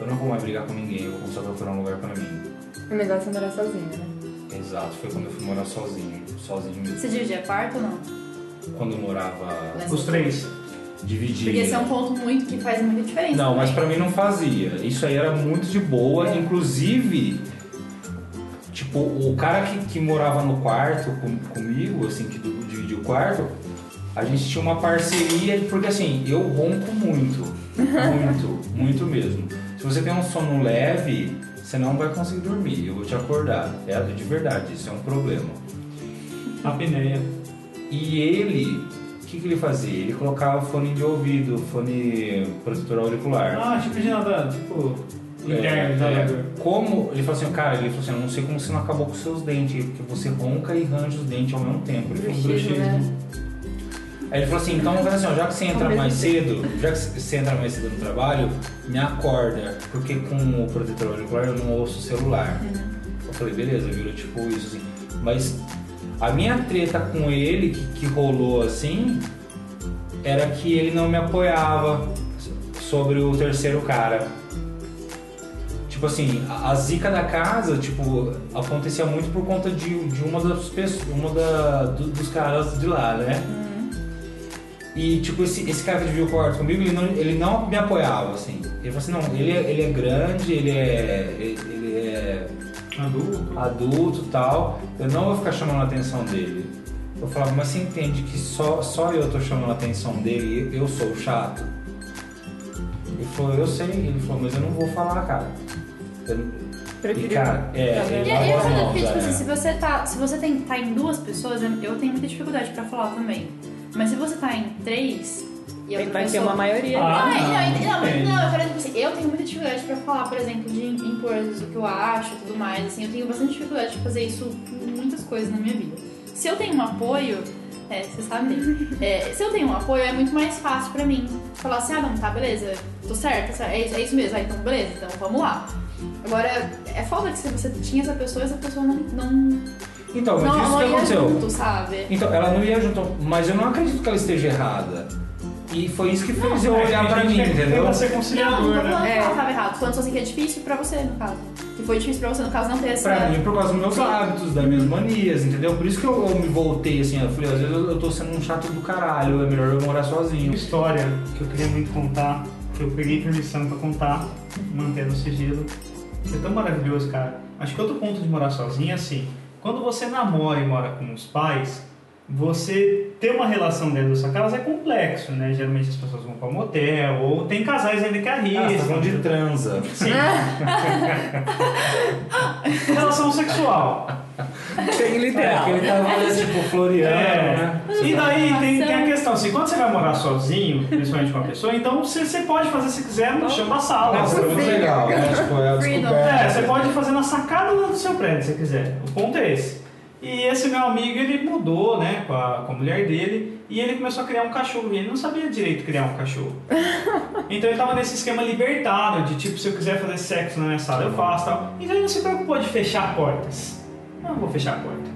Eu não vou mais brigar com ninguém, eu vou começar a procurar um lugar pra mim. O negócio é morar sozinho, né? Exato, foi quando eu fui morar sozinho, sozinho mesmo. Você dividia quarto ou não? quando eu morava Os três. Dividido. Porque esse é um ponto muito que faz muita diferença. Não, mas também. pra mim não fazia. Isso aí era muito de boa, É. inclusive, tipo, o cara que, que morava no quarto com- comigo, assim, que dividia o quarto, a gente tinha uma parceria, porque assim, eu ronco muito. Muito, muito mesmo. Se você tem um sono leve, você não vai conseguir dormir. Eu vou te acordar. É de verdade, isso é um problema. Apneia. E ele, que, que ele fazia? Ele colocava fone de ouvido, fone protetor auricular. Ah, tipo de nada, tipo. Interno, É, é, como ele falou assim, cara, ele falou assim, eu não sei como você não acabou com os seus dentes, porque você ronca e range os dentes ao mesmo tempo. Ele falou Bruxismo, né? Aí ele falou assim, então assim, ó, já que você entra mais cedo, já que você entra mais cedo no trabalho, me acorda, porque com o protetor auricular eu não ouço o celular. Eu falei, beleza, virou tipo isso assim. Mas a minha treta com ele que, que rolou assim era que ele não me apoiava sobre o terceiro cara. Tipo assim, a, a zica da casa, tipo, acontecia muito por conta de, de uma das pessoas, uma da, do- dos caras de lá, né? E tipo, esse, esse cara que dividiu o quarto comigo, ele não, ele não me apoiava, assim. Ele falou assim, não, ele, é- ele é grande, ele é. ele é Adulto. adulto tal, eu não vou ficar chamando a atenção dele. Eu falava, mas você entende que só, só eu tô chamando a atenção dele e eu sou o chato? Ele falou, eu sei. Ele falou, mas eu não vou falar, cara. Eu, Prefiro- e, cara, é, Tá E as sabe, mãos, porque, tipo é. assim, se você tá. Se você tem, tá em duas pessoas, eu tenho muita dificuldade pra falar também. Mas se você tá em três e outra ter uma maioria. Ah, Ah, não, não, não, não, mas depende. não, eu quero tipo assim, eu tenho muita dificuldade pra falar, por exemplo, de impor o que eu acho e tudo mais. Assim, eu tenho bastante dificuldade de fazer isso em muitas coisas na minha vida. Se eu tenho um apoio, é, você sabe disso. É, se eu tenho um apoio, é muito mais fácil pra mim falar assim, ah não, tá, beleza, tô certa, é isso, é isso mesmo, ah, então beleza, então vamos lá. Agora, é foda que se você tinha essa pessoa, essa pessoa não, não, Então, mas não, isso que ia aconteceu. junto, sabe? Então, ela não ia junto, mas eu não acredito que ela esteja errada. E foi isso que fez eu É, olhar pra mim, entendeu? Tenta ser Não, conciliador, não tô né? falando que É. ela tava errado, só assim que é difícil pra você, no caso. Que foi difícil pra você, no caso, não ter essa... Pra mim, por causa dos meus hábitos, das minhas manias, entendeu? Por isso que eu, eu me voltei assim, eu falei, às vezes eu, eu tô sendo um chato do caralho, é melhor eu morar sozinho. Uma história que eu queria muito contar, que eu peguei permissão pra contar, mantendo o sigilo. É tão maravilhoso, cara. Acho que outro ponto de morar sozinho é assim: quando você namora e mora com os pais, você ter uma relação dentro da sua casa é complexo, né? Geralmente as pessoas vão pra motel, ou tem casais ainda que Ah, tá arriscam. falando de transa. Sim. relação sexual. Tem literal. É, ele tava tipo Floriano, É. né? E daí tem, tem a questão assim, quando você vai morar sozinho, principalmente com uma pessoa, então você, você pode fazer se quiser no chão da sala. Nossa, é muito Você- legal, né? Tipo, é. É, você pode fazer na sacada do seu prédio se quiser. O ponto é esse. E esse meu amigo, ele mudou, né, com a, com a mulher dele, e ele começou a criar um cachorro. E ele não sabia direito criar um cachorro. Então ele tava nesse esquema libertado, de tipo, se eu quiser fazer sexo na minha sala, eu faço tal. Então ele não se preocupou de fechar portas. Não vou fechar a porta.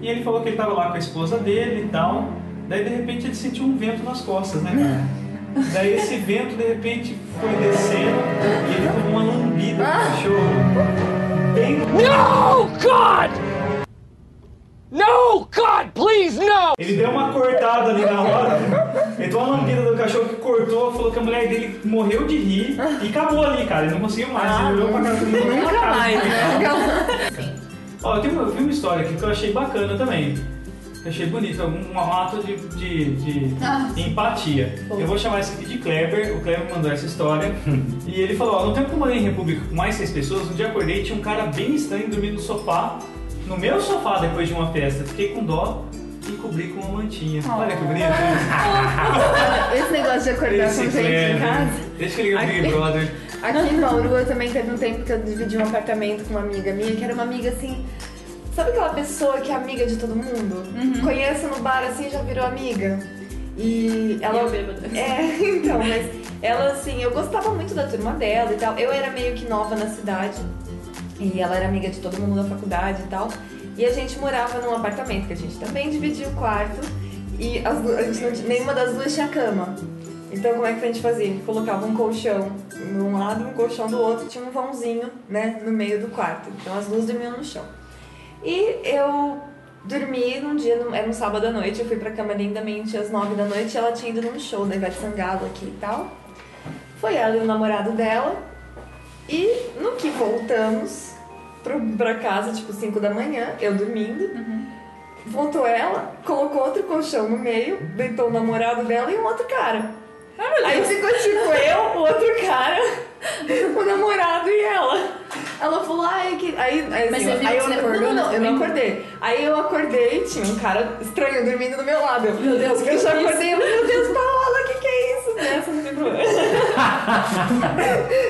E ele falou que ele tava lá com a esposa dele e tal. Daí de repente ele sentiu um vento nas costas, né, cara? Daí esse vento de repente foi descendo e ele tomou uma lambida do cachorro. Bem no No, God! No, God, please, no! Ele deu uma cortada ali na hora. Ele tomou uma lambida do cachorro que cortou, falou que a mulher dele morreu de rir e acabou ali, cara. Ele não conseguiu mais. Ah, ele olhou pra cara dele e Nunca mais, né? Ó, eu, tenho, uma- eu vi uma história aqui que eu achei bacana também. Que eu achei bonito, um, um ato de, de, de Ah, empatia. Eu vou chamar esse aqui de Kleber, o Kleber mandou essa história. e ele falou, ó, no tempo que eu morei em República com mais seis pessoas, um dia acordei e tinha um cara bem estranho dormindo no sofá, no meu sofá depois de uma festa. Fiquei com dó e cobri com uma mantinha. Olha que bonito. Esse negócio de acordar com Esse gente em Kleber. casa. Deixa que ele liga pro Big Aqui. Brother. Aqui em Bauru eu também teve um tempo que eu dividi um apartamento com uma amiga minha, que era uma amiga assim. Sabe aquela pessoa que é amiga de todo mundo? Conhece no bar assim e já virou amiga. E ela. eu bêbada. É, então, mas ela assim, eu gostava muito da turma dela e tal. Eu era meio que nova na cidade. E ela era amiga de todo mundo da faculdade e tal. E a gente morava num apartamento que a gente também dividia o quarto. E as a gente não nenhuma das duas tinha cama. Então como é que a gente fazia? A gente colocava um colchão num lado e um colchão do outro, tinha um vãozinho, né, no meio do quarto. Então as duas dormiam no chão. E eu dormi num dia, era um sábado à noite, eu fui pra cama lindamente às nove da noite e ela tinha ido num show da Ivete Sangalo aqui e tal. Foi ela e o namorado dela. E no que voltamos pro, pra casa, tipo 5 da manhã, eu dormindo. Voltou ela, colocou outro colchão no meio, deitou o namorado dela e um outro cara. Aí ficou tipo eu, o outro cara, o namorado e ela. Ela falou, ai, que. Aí, aí, Mas assim, você viu aí eu você não, não, não, eu não acordei. Aí eu acordei, tinha um cara estranho dormindo do meu lado. Meu Deus, eu já acordei, eu, meu Deus, Paola, o que, que é isso? Nessa problema.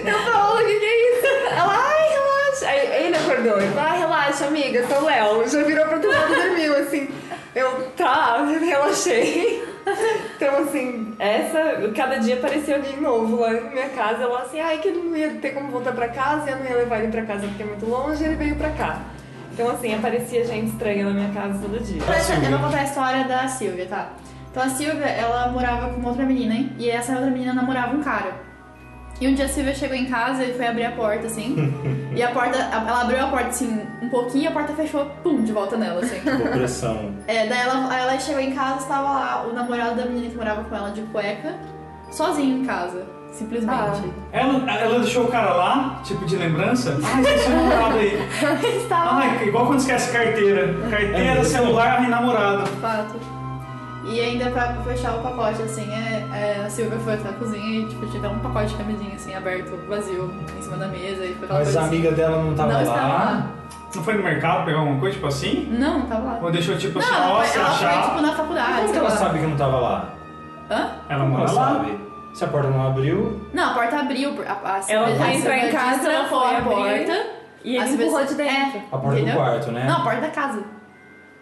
eu, Paola, o que, que é isso? Ela, ai, relaxa. Aí ele acordou, ele falou, ai, relaxa, amiga, sou Léo. Já virou outro lado e dormiu, assim. Eu, tá, relaxei. Então, assim, essa, cada dia aparecia alguém novo lá na minha casa. Ela assim, ai, que ele não ia ter como voltar pra casa, eu não ia levar ele pra casa porque é muito longe, ele veio pra cá. Então, assim, aparecia gente estranha na minha casa todo dia. Eu vou contar a história da Silvia, tá? Então a Silvia, ela morava com uma outra menina, hein? E essa outra menina namorava um cara. E um dia a Silvia chegou em casa e foi abrir a porta, assim. e a porta, ela abriu a porta, assim, um pouquinho e a porta fechou, pum, de volta nela, assim. Opressão. É, daí ela, ela chegou em casa, estava lá o namorado da menina que morava com ela de cueca, sozinho em casa, simplesmente. Ela, ela deixou o cara lá, tipo de lembrança. Ai, esqueci o namorado aí. Ele estava Ai, igual quando esquece carteira. Carteira, celular e namorado. fato. E ainda pra fechar o pacote, assim, é, é, a Silvia foi até a cozinha e tipo, tinha até um pacote de camisinha assim, aberto, vazio, em cima da mesa e foi Mas coisa a assim. amiga dela não tava não lá. estava lá. Não foi no mercado pegar alguma coisa, tipo assim? Não, não tava lá. Ou deixou tipo Não, assim, ela, nossa, foi, ela foi achar. tipo na faculdade, Como que ela lá. sabe que não tava lá? Hã? Ela mora ela lá. sabe? Se a porta não abriu, Não, a porta abriu. A, a Ela foi entrar em casa, destrancou foi a porta. E a ele empurrou de dentro. É, a porta entendeu? do quarto, né? Não, a porta da casa.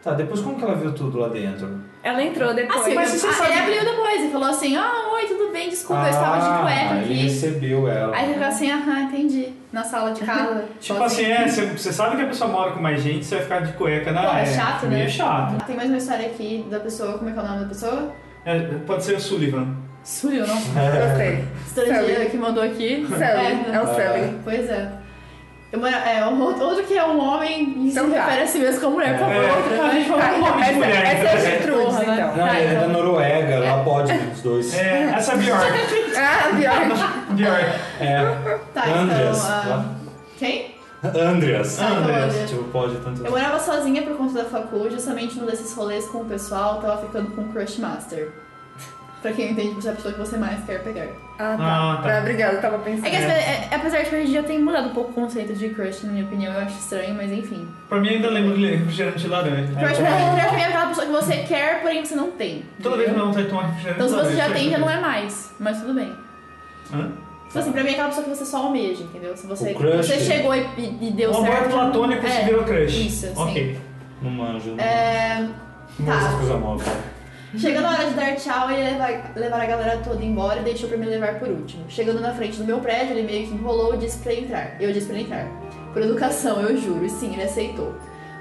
Tá, depois como que ela viu tudo lá dentro? Ela entrou depois. Ah, sim, Mas mas você sabe- ele abriu depois e falou assim: Ah, oi, tudo bem, desculpa, eu estava de Ah, cueca ele aqui. recebeu ela. Aí ele falou assim: Aham, entendi. Na sala de casa. Tipo assim, é, você, você sabe que a pessoa mora com mais gente, você vai ficar de cueca na Pô, é é, chato, né? meio chato. Tem mais uma história aqui da pessoa, como é que é o nome da pessoa? É, pode ser o Sullivan. Sully, não? Gostei. Estrangeira que mandou aqui. Sully, é o Sully. Pois é. É, um outro que é um homem e se Então tá. refere a si mesmo como mulher, por favor. É, outra. a gente nome de Essa, mulher. essa é então. a Gertrudes, Porra, né? então. Não, Tá, ele é da então. Noruega, lá pode os dois. É, essa é a Bjork. Ah, Bjork. Bjork. É. Tá, Andreas. então. lá. quem? Andreas. Ah, então, Andreas. Tipo, pode tanto. Eu morava sozinha por conta da facu, justamente num desses rolês com o pessoal, tava ficando com o Crush Master. Pra quem entende, você é a pessoa que você mais quer pegar. Ah, tá. Ah, tá. Obrigada, eu tava pensando. É que é- é- apesar de que hoje em dia tem mudado um pouco o conceito de crush, na minha opinião, eu acho estranho, mas enfim. Pra mim ainda lembro de refrigerante de laranja. Crush, pra mim é aquela pessoa que você quer, porém você não tem. Toda vez que não vai tomar refrigerante Então se você já tem, já não é mais. Mas tudo bem. Hã? Tipo assim, pra mim é aquela pessoa que você só almeja, entendeu? Se você, crush. você chegou e, e- e deu Um certo. amor platônico é, se virou crush. Isso, sim. Ok. Não manjo. Não É, tá. coisas novas. Chegando a hora de dar tchau, ele levar, levar a galera toda embora e deixou pra me levar por último. Chegando na frente do meu prédio, ele meio que enrolou e disse pra entrar. Eu disse pra ele entrar. Por educação, eu juro. E sim, ele aceitou.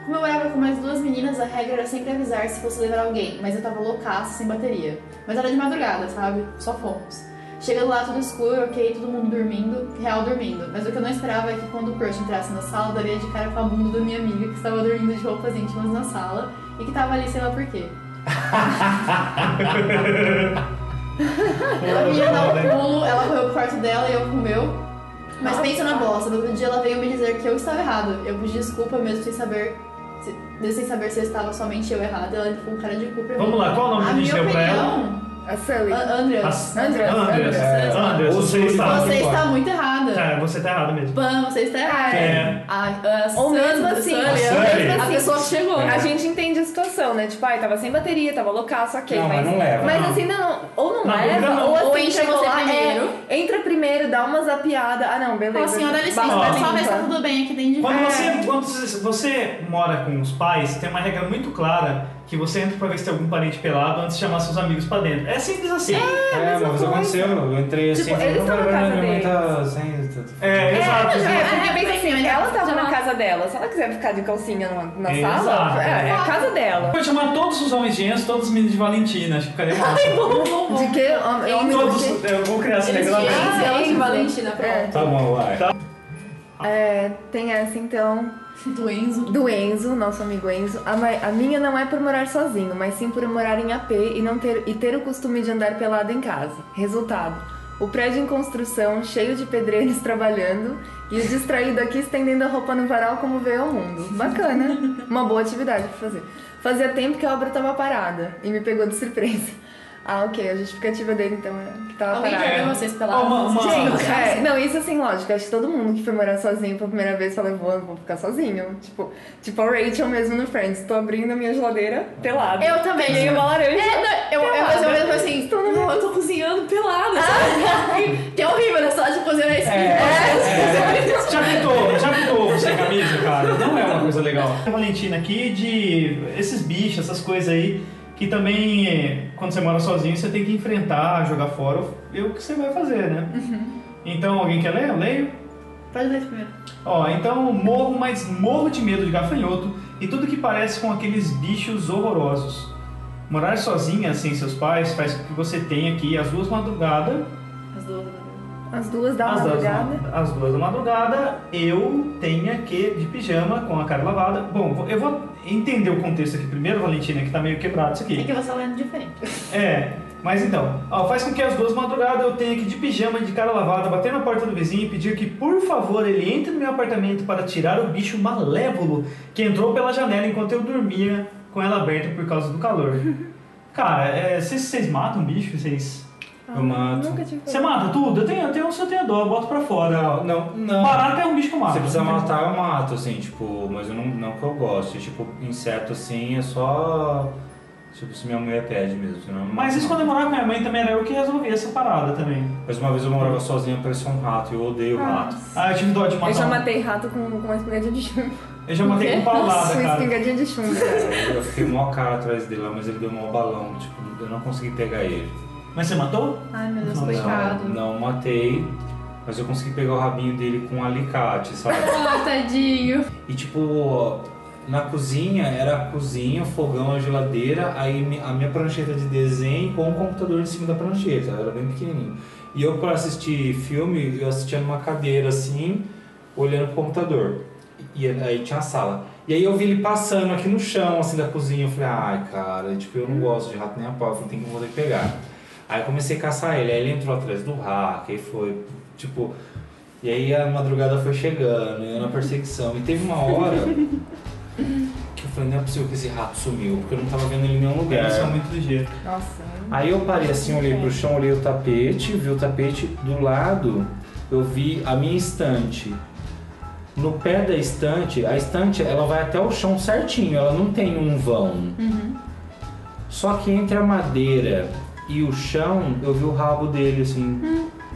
Como eu morava com mais duas meninas, a regra era sempre avisar se fosse levar alguém, mas eu tava loucaça, sem bateria. Mas era de madrugada, sabe? Só fomos. Chegando lá, tudo escuro, ok, todo mundo dormindo, real dormindo. Mas o que eu não esperava é que quando o crush entrasse na sala, daria de cara com a bunda da minha amiga, que estava dormindo de roupas íntimas na sala, e que tava ali sei lá por quê. Ela ia dar um pulo, ela correu pro quarto dela e eu pro meu. Mas pensa na bosta, no outro dia ela veio me dizer que eu estava errada. Eu pedi desculpa mesmo sem saber. se- Mesmo sem saber se eu estava somente eu errada, ela ficou com cara de culpa. Vamos lá, qual o nome A que a gente minha deu pra ela? A Sully. A- Andreas. A- Andreas, Andreas. É, você está. Você está muito errada. É, você tá errado mesmo. Pan, você está errada. É. A, a Ou mesmo Sandra- assim, A a, Sully. a pessoa chegou. A gente entende a né? Tipo, ai, tava sem bateria, tava loucaço, ok. Não, mas não leva, Mas não. assim, não, ou não Na leva, não. ou assim, Ou entra você lá, primeiro. é, entra primeiro, dá uma zapiada. Ah, não, beleza. Assim, ó, dá licença, pessoal, mas tá limpa. tudo bem aqui dentro de Quando casa. você, quando você- você mora com os pais, tem uma regra muito clara que você entra pra ver se tem algum parente pelado antes de chamar seus amigos pra dentro. É simples assim. É, uma vez aconteceu, eu entrei assim, Tipo, eles estão na casa deles. tá sem... É, É, exato. é, exato. porque É, pensa assim, mas ela tava na não- casa dela. Se ela quiser ficar de calcinha na, na sala, é, é a casa dela. Pode chamar todos os homens de Enzo, todos os meninos de Valentina, acho que ficaria massa. De que? Homem homem do Todos, quê? eu vou criar essa regra lá tinham dentro. ela de. Valentina, pronto. É. Tá bom, vai. É, tem essa então. Do Enzo. do Enzo, nosso amigo Enzo. A, a minha não é por morar sozinho, mas sim por morar em AP e não ter e ter o costume de andar pelado em casa. Resultado: o prédio em construção, cheio de pedreiros trabalhando e o distraído aqui estendendo a roupa no varal como veio ao mundo. Bacana, uma boa atividade pra fazer. Fazia tempo que a obra tava parada e me pegou de surpresa. Ah, ok, a justificativa dele então é que tava Alguém parada. viu vocês pelados? Uma- uma- Gente, é, não, isso assim, lógico. Acho que todo mundo que foi morar sozinho pela primeira vez fala, vou, vou ficar sozinho. Tipo, tipo a Rachel mesmo no Friends. Tô abrindo a minha geladeira pelada. Eu também. Peguei uma laranja. É, não, eu, eu, mas eu mesmo assim, não, eu tô cozinhando pelada. sabe? Que é horrível, né? Só de cozinhar esse É, já pintou, já pintou ovo sem camisa, cara? Não é uma coisa legal. A Valentina aqui de esses bichos, essas coisas aí, que também, quando você mora sozinho, você tem que enfrentar, jogar fora, é o que você vai fazer, né? Então, alguém quer ler? Eu leio? Pode ler primeiro. Ó, então morro, mas morro de medo de gafanhoto e tudo que parece com aqueles bichos horrorosos. Morar sozinha, sem seus pais, faz com que você tenha aqui às duas madrugadas As duas. As duas da duas, madrugada. ma- às duas da madrugada, eu tenha que de pijama com a cara lavada. Bom, eu vou entender o contexto aqui primeiro, Valentina, que tá meio quebrado isso É aqui. que você tá lendo diferente. É, mas então, ó, faz com que às duas da madrugada eu tenha que de pijama, de cara lavada, bater na porta do vizinho e pedir que, por favor, ele entre no meu apartamento para tirar o bicho malévolo que entrou pela janela enquanto eu dormia com ela aberta por causa do calor. Cara, é, vocês, vocês matam bicho? Vocês. Eu mato. Nunca tive Você mata tudo? Eu tenho, eu tenho, se eu tenho dó, eu boto pra fora. Não, não, não. Barata é um bicho que eu mato. Se precisa matar, eu mato, assim, tipo, mas eu não, não que eu goste. Tipo, inseto assim é só. Tipo, se minha mulher pede mesmo. Senão Mas isso quando eu morava com minha mãe também era eu que resolvia essa parada também. Mas uma vez eu morava sozinho, apareceu um rato e eu odeio rato. Ah, eu tive dó de matar. Eu já um. matei rato com, com uma espingadinha de chumbo. Eu já matei com paulada, Com cara. espingadinha de chumbo. Eu fiquei mó cara atrás dele lá, mas ele deu um balão, tipo, eu não consegui pegar ele. Mas você matou? Ai, meu Deus, Não, coitado. Não, não matei, mas eu consegui pegar o rabinho dele com um alicate, sabe? Ah, tadinho. E tipo, na cozinha era a cozinha, fogão, a geladeira, aí a minha prancheta de desenho com o computador em cima da prancheta, era bem pequenininho. E eu para assistir filme, eu assistia numa cadeira assim, olhando pro computador. E aí tinha a sala. E aí eu vi ele passando aqui no chão, assim, da cozinha. Eu falei, ai, cara, tipo, eu não gosto de rato nem a pau. Eu falei, tem que vou ter que pegar. Aí eu comecei a caçar ele. Aí ele entrou atrás do rato, aí foi, tipo... E aí a madrugada foi chegando, eu na perseguição. E teve uma hora que eu falei, não é possível que esse rato sumiu, porque eu não tava vendo ele em nenhum lugar. Eles são muito ligeiros. Nossa. Aí eu parei assim, olhei pro chão, olhei o tapete, vi o tapete do lado, eu vi a minha estante. No pé da estante, a estante ela vai até o chão certinho, ela não tem um vão. Só que entre a madeira e o chão, eu vi o rabo dele assim.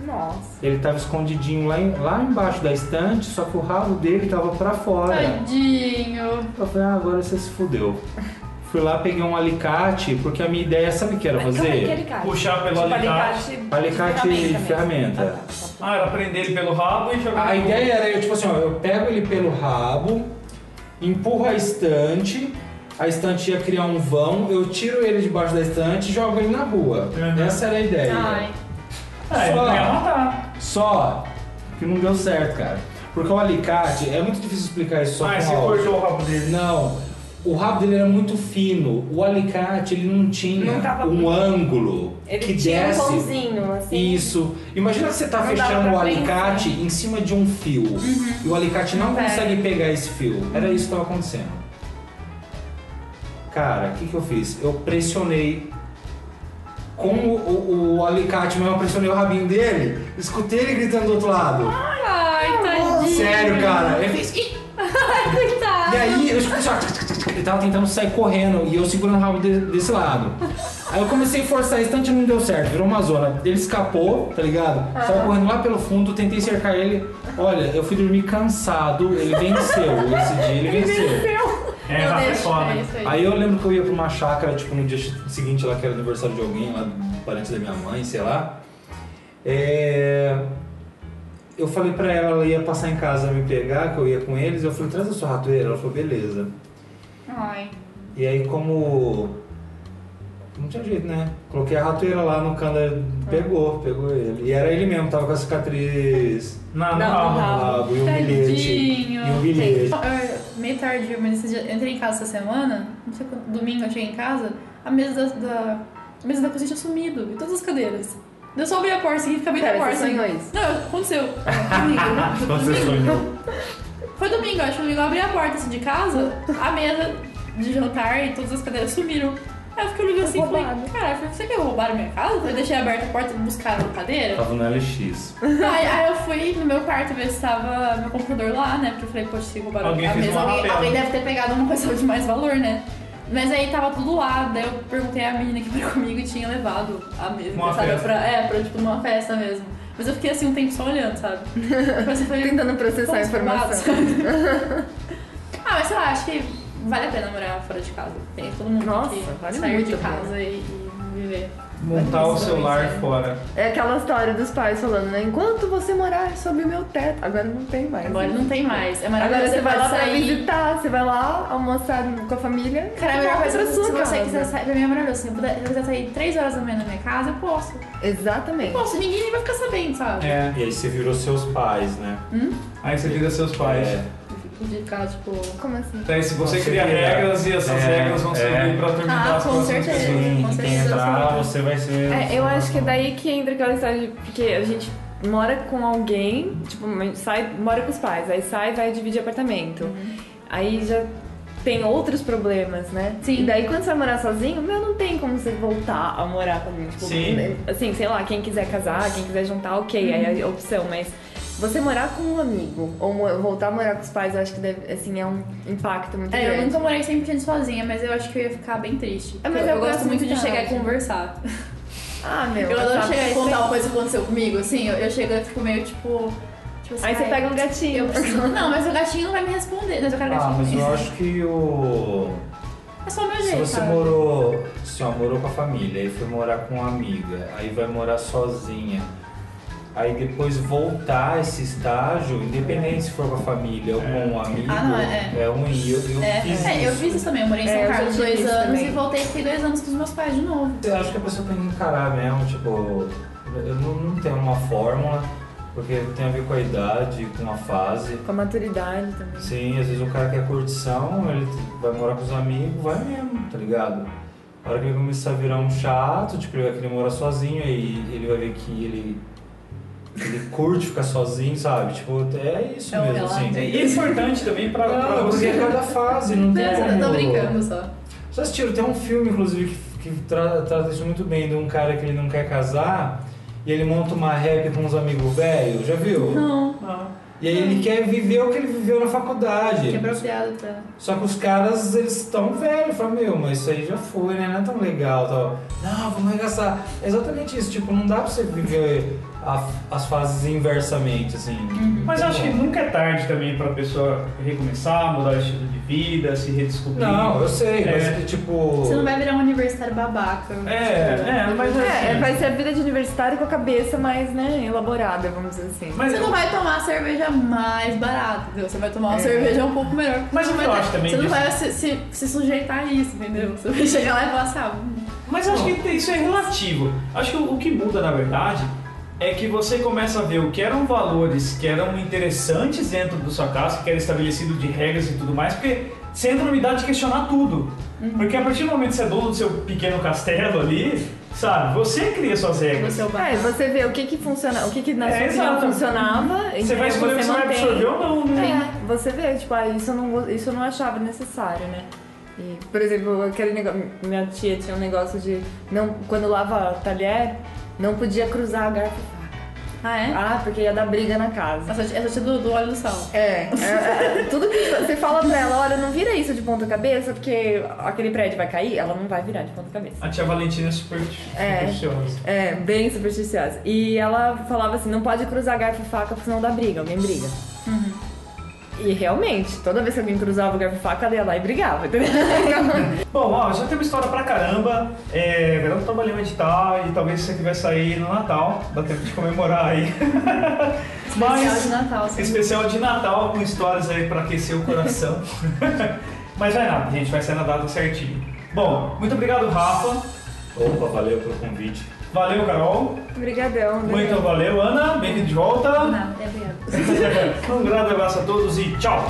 Nossa. Ele tava escondidinho lá, em- lá embaixo da estante, só que o rabo dele tava pra fora. Tadinho. Eu falei, ah, agora você se fudeu. Fui lá, peguei um alicate, porque a minha ideia, sabe o que era é que fazer? alicate? Puxar pelo Tipo, alicate. Alicate e mesmo. ferramenta. Ah, tá. Ah, era prender ele pelo rabo e jogar A ideia era eu, tipo assim, ó, eu pego ele pelo rabo, empurro a estante, a estante ia criar um vão, eu tiro ele debaixo da estante e jogo ele na rua. Uhum. Essa era a ideia. Ai. Ah, Só- ia matar. Só que não deu certo, cara. Porque o alicate, é muito difícil explicar isso só Ah, com você cortou o rabo dele. Não, o rabo dele era muito fino. O alicate, ele não tinha Não um ângulo Ele que tinha desce. um pãozinho, assim. Isso. Imagina que você tá Não fechando o alicate em cima de um fio. E o alicate não Não pega. consegue pegar esse fio. Era isso que estava acontecendo. Cara, o que, que eu fiz? Eu pressionei com o, o- o alicate, mas eu pressionei o rabinho dele. Escutei ele gritando do outro lado. Ai, tadinho. Sério, cara. Ele fez. "Ih!" Coitado. E aí eu escutei só. Ele tava tentando sair correndo e eu segurando o rabo de- desse lado. Aí eu comecei a forçar a estante e não deu certo, virou uma zona. Ele escapou, tá ligado? Saiu correndo lá pelo fundo, tentei cercar ele. Olha, eu fui dormir cansado, ele venceu esse dia, ele venceu. É, Eu rato é deixo, foda. é isso aí. Aí eu lembro que eu ia pra uma chácara, tipo, no dia seguinte lá, que era aniversário de alguém, lá, parente da minha mãe, sei lá. É... Eu falei pra ela, ela ia passar em casa me pegar, que eu ia com eles, eu falei, traz a sua ratoeira. Ela falou, beleza. Ai. E aí como. Não tinha jeito, né? Coloquei a ratoeira lá no cano, pegou, pegou ele. E era ele mesmo, tava com a cicatriz Na, Não, no rabo. no rabo. rabo e um bilhete. E um bilhete. Meio tarde, mas eu entrei em casa essa semana, não sei quando, domingo eu cheguei em casa, a mesa da, da, a mesa da cozinha tinha sumido, e todas as cadeiras. Eu só abri a porta assim, fica bem na Pera, porta. você assim. sonhou isso? Não, aconteceu. Domingo. Você sonhou. Foi domingo, acho que domingo eu abri a porta assim, de casa, a mesa de jantar e todas as cadeiras sumiram. Aí eu fiquei olhando assim e falei, Roubado. cara, você que roubaram minha casa? Eu deixei aberta a porta e buscaram a cadeira. Tava no LX. Aí, aí eu fui no meu quarto ver se tava meu computador lá, né? Porque eu falei, poxa, se roubaram Alguém a fez mesa, uma alguém, rapela. alguém deve ter pegado uma coisa de mais valor, né? Mas aí tava tudo lá, daí eu perguntei à menina que veio comigo e tinha levado a mesa, Uma sabe? festa. Pra, é, pra tipo numa festa mesmo. Mas eu fiquei assim um tempo só olhando, sabe? Foi Tentando processar a informação. ah, mas sei lá, acho que vale a pena morar fora de casa. Tem todo mundo Nossa, que vale sair muito de a casa e, e viver. Montar o isso, é. fora. É aquela história dos pais falando, né? Enquanto você morar sob o meu teto. Agora não tem mais. Agora não tem mais. É Agora maravilhoso. você vai lá pra sair. visitar, você vai lá almoçar com a família. Cara, a e melhor coisa pra sua se você quiser sair, pra mim é maravilhoso. Se eu, puder, se eu quiser sair 3 horas da manhã na minha casa, eu posso. Exatamente. Posso, ninguém nem vai ficar sabendo, sabe? É. E aí você virou seus pais, né? Aí você vira seus pais. É. De ficar, tipo. Como assim? Daí se você Você cria regras e essas É, regras vão é. servir pra atormentar Ah, as com certeza. pessoas. Sim, com e quem certeza. entrar, você vai ser. É, eu acho que é daí que entra aquela história de. Porque a gente mora com alguém, tipo, sai, mora com os pais, aí sai e vai dividir apartamento. Aí já tem outros problemas, né? Sim. E daí quando você vai morar sozinho, meu, não tem como você voltar a morar com alguém. Tipo, Sim. Assim, sei lá, quem quiser casar, quem quiser juntar, ok, aí é a opção, mas. Você morar com um amigo ou voltar a morar com os pais, eu acho que deve, assim, é um impacto muito É, eu grande. nunca morei 100% sozinha, mas eu acho que eu ia ficar bem triste. É, mas eu, eu eu gosto gosto muito de chegar e conversar. Ah, meu. Eu adoro chegar e contar uma coisa que aconteceu comigo, assim, eu, eu chego e fico meio tipo. tipo assim, Aí você pega um gatinho. Eu preciso. Não, mas o gatinho não vai me responder. Mas eu quero Ah, gatinho. mas eu acho que o. É só o meu Se jeito. você sabe? morou, ó, morou com a família, aí foi morar com uma amiga, aí vai morar sozinha, aí depois voltar esse estágio, independente se for com a família ou com um amigo, Ah, não, é. é ruim. Eu, eu É, fiz é, eu isso. fiz isso também. Eu morei em É, São eu já Carlos dois anos também. e voltei e fiquei dois anos com os meus pais de novo. Eu acho que a pessoa tem que encarar mesmo, tipo, eu não, não tenho uma fórmula, porque tem a ver com a idade, com a fase. Com a maturidade também. Sim, às vezes o cara quer curtição, ele vai morar com os amigos, vai mesmo, tá ligado? A hora que ele começar a virar um chato, tipo, ele vai querer morar sozinho, aí ele vai ver que ele, ele curte ficar sozinho, sabe? Tipo, é isso É mesmo, assim. E é importante também pra, pra Não, é você. cada fase, não tem Eu como... tô brincando só. Vocês assistiram? Tem um filme, inclusive, que, que tra- trata isso muito bem, de um cara que ele não quer casar e ele monta uma rap com uns amigos velhos, já viu? Não. Não. E aí ele quer viver o que ele viveu na faculdade. Que apropriado pra. Só que os caras, eles estão velhos, falam, meu, mas isso aí já foi, né? Não é tão legal, tal. Não, vamos arregaçar. É exatamente isso, tipo, não dá pra você viver a- as fases inversamente, assim. Mas eu acho que nunca é tarde também pra pessoa recomeçar, mudar o estilo de vida, se redescobrir. Não, eu sei, É. mas tipo... Você não vai virar um universitário babaca. É, é, mas É, assim, vai ser a vida de universitário com a cabeça mais, né, elaborada, vamos dizer assim. Mas Você eu- não vai tomar a cerveja mais barata, entendeu? Você vai tomar uma É. cerveja um pouco melhor. Mas Você o que não eu vai- acho também Você não disso- vai se, se, se sujeitar a isso, entendeu? Você vai chegar lá e falar assim, ah, Mas eu acho que isso é relativo. Acho que o o que muda, na verdade, é que você começa a ver o que eram valores que eram interessantes dentro da sua casa, que era estabelecido de regras e tudo mais, porque você entra numa idade de questionar tudo. Porque a partir do momento que você é dono do seu pequeno castelo ali, sabe, você cria suas regras. você é É, você vê o que que funciona, o que que na É, sua opinião exato. funcionava, e Você vai escolher o que você vai mantém. absorver ou não, né? É, você vê, tipo, ah, isso eu não, isso eu não achava necessário, né? E, por exemplo, aquele negócio, minha tia tinha um negócio de, não, quando lava talher, não podia cruzar garfo e faca. Ah, é? Ah, porque ia dar briga na casa. Essa, essa tia do, do óleo do sal. É, é, é, tudo que você fala pra ela, olha, não vira isso de ponta cabeça, porque aquele prédio vai cair, ela não vai virar de ponta cabeça. A tia Valentina é super É. supersticiosa. É, bem supersticiosa. E ela falava assim, não pode cruzar garfo e faca, porque senão dá briga, alguém briga. E realmente, toda vez que alguém cruzava o garfo e faca, ela ia lá e brigava, entendeu? Bom, ó, já temos história pra caramba. É, verão trabalhou em edital e talvez você vai sair no Natal. Dá tempo de comemorar aí. Especial de Natal, sim. Especial de Natal com histórias aí pra aquecer o coração. Mas vai nada, gente, vai ser na data certinho. Bom, muito obrigado, Rafa. Opa, valeu pelo convite. Valeu, Carol. Obrigadão, né? Muito valeu, Ana. Bem-vindo de volta. Não, é um grande abraço a todos e tchau.